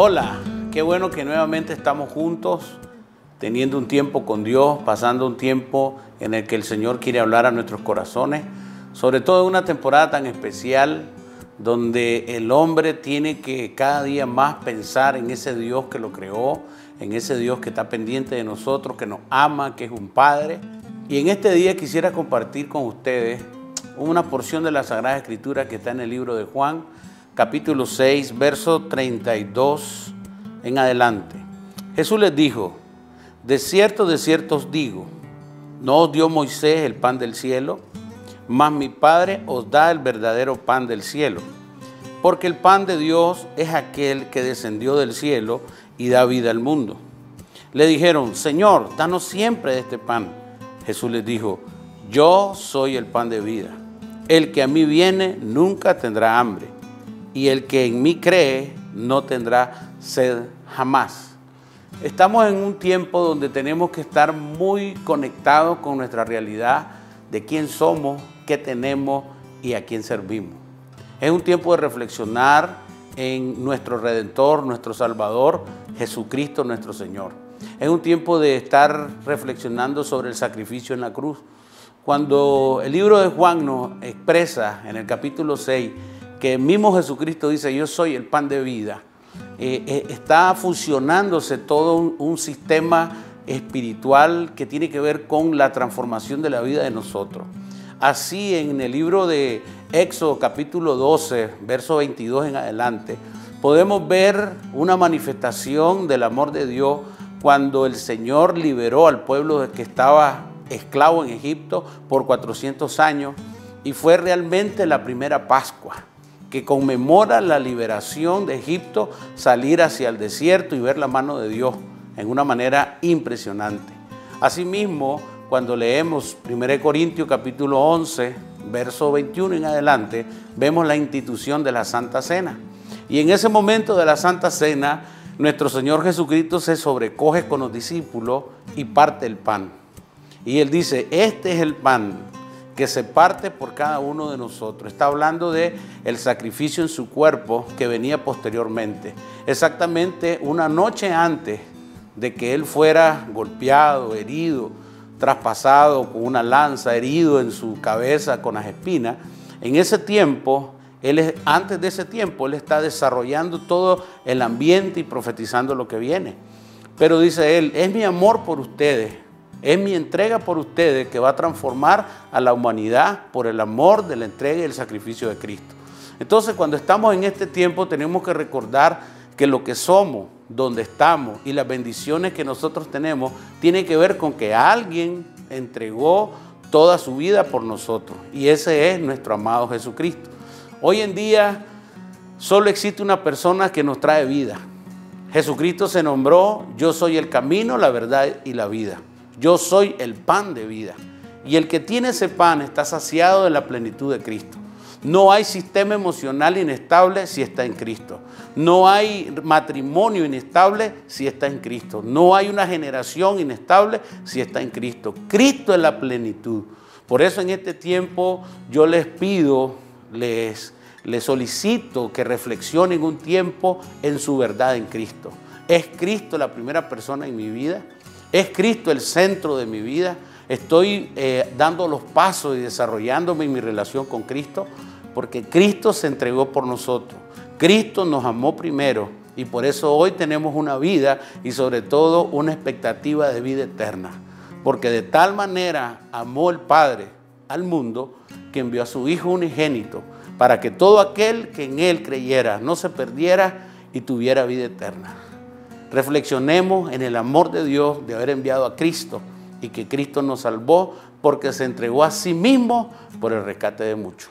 Hola, qué bueno que nuevamente estamos juntos, teniendo un tiempo con Dios, pasando un tiempo en el que el Señor quiere hablar a nuestros corazones, sobre todo en una temporada tan especial donde el hombre tiene que cada día más pensar en ese Dios que lo creó, en ese Dios que está pendiente de nosotros, que nos ama, que es un Padre. Y en este día quisiera compartir con ustedes una porción de la Sagrada Escritura que está en el libro de Juan, capítulo 6, verso 32 en adelante. Jesús les dijo, de cierto, de cierto os digo, no os dio Moisés el pan del cielo, mas mi Padre os da el verdadero pan del cielo. Porque el pan de Dios es aquel que descendió del cielo y da vida al mundo. Le dijeron, Señor, danos siempre este pan. Jesús les dijo, yo soy el pan de vida. El que a mí viene nunca tendrá hambre y el que en mí cree no tendrá sed jamás. Estamos en un tiempo donde tenemos que estar muy conectados con nuestra realidad de quién somos, qué tenemos y a quién servimos. Es un tiempo de reflexionar en nuestro Redentor, nuestro Salvador, Jesucristo nuestro Señor. Es un tiempo de estar reflexionando sobre el sacrificio en la cruz. Cuando el libro de Juan nos expresa en el capítulo 6 que el mismo Jesucristo dice, yo soy el pan de vida, eh, eh, está fusionándose todo un, un sistema espiritual que tiene que ver con la transformación de la vida de nosotros. Así en el libro de Éxodo capítulo 12, verso 22 en adelante, podemos ver una manifestación del amor de Dios cuando el Señor liberó al pueblo que estaba esclavo en Egipto por 400 años y fue realmente la primera Pascua que conmemora la liberación de Egipto, salir hacia el desierto y ver la mano de Dios en una manera impresionante. Asimismo, cuando leemos 1 Corintios capítulo 11, verso 21 en adelante, vemos la institución de la Santa Cena. Y en ese momento de la Santa Cena, nuestro Señor Jesucristo se sobrecoge con los discípulos y parte el pan. Y Él dice, este es el pan que se parte por cada uno de nosotros. Está hablando de el sacrificio en su cuerpo que venía posteriormente. Exactamente una noche antes de que él fuera golpeado, herido, traspasado con una lanza, herido en su cabeza con las espinas. En ese tiempo, él antes de ese tiempo, él está desarrollando todo el ambiente y profetizando lo que viene. Pero dice él, es mi amor por ustedes es mi entrega por ustedes que va a transformar a la humanidad por el amor de la entrega y el sacrificio de Cristo. Entonces, cuando estamos en este tiempo, tenemos que recordar que lo que somos, donde estamos y las bendiciones que nosotros tenemos, tiene que ver con que alguien entregó toda su vida por nosotros. Y ese es nuestro amado Jesucristo. Hoy en día solo existe una persona que nos trae vida. Jesucristo se nombró, yo soy el camino, la verdad y la vida. Yo soy el pan de vida. Y el que tiene ese pan está saciado de la plenitud de Cristo. No hay sistema emocional inestable si está en Cristo. No hay matrimonio inestable si está en Cristo. No hay una generación inestable si está en Cristo. Cristo es la plenitud. Por eso en este tiempo yo les pido, les, les solicito que reflexionen un tiempo en su verdad en Cristo. ¿Es Cristo la primera persona en mi vida? ¿Es Cristo el centro de mi vida? ¿Estoy eh, dando los pasos y desarrollándome en mi relación con Cristo? Porque Cristo se entregó por nosotros. Cristo nos amó primero y por eso hoy tenemos una vida y sobre todo una expectativa de vida eterna. Porque de tal manera amó el Padre al mundo que envió a su Hijo unigénito para que todo aquel que en Él creyera no se perdiera y tuviera vida eterna. Reflexionemos en el amor de Dios de haber enviado a Cristo y que Cristo nos salvó porque se entregó a sí mismo por el rescate de muchos.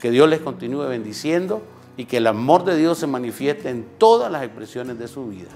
Que Dios les continúe bendiciendo y que el amor de Dios se manifieste en todas las expresiones de su vida.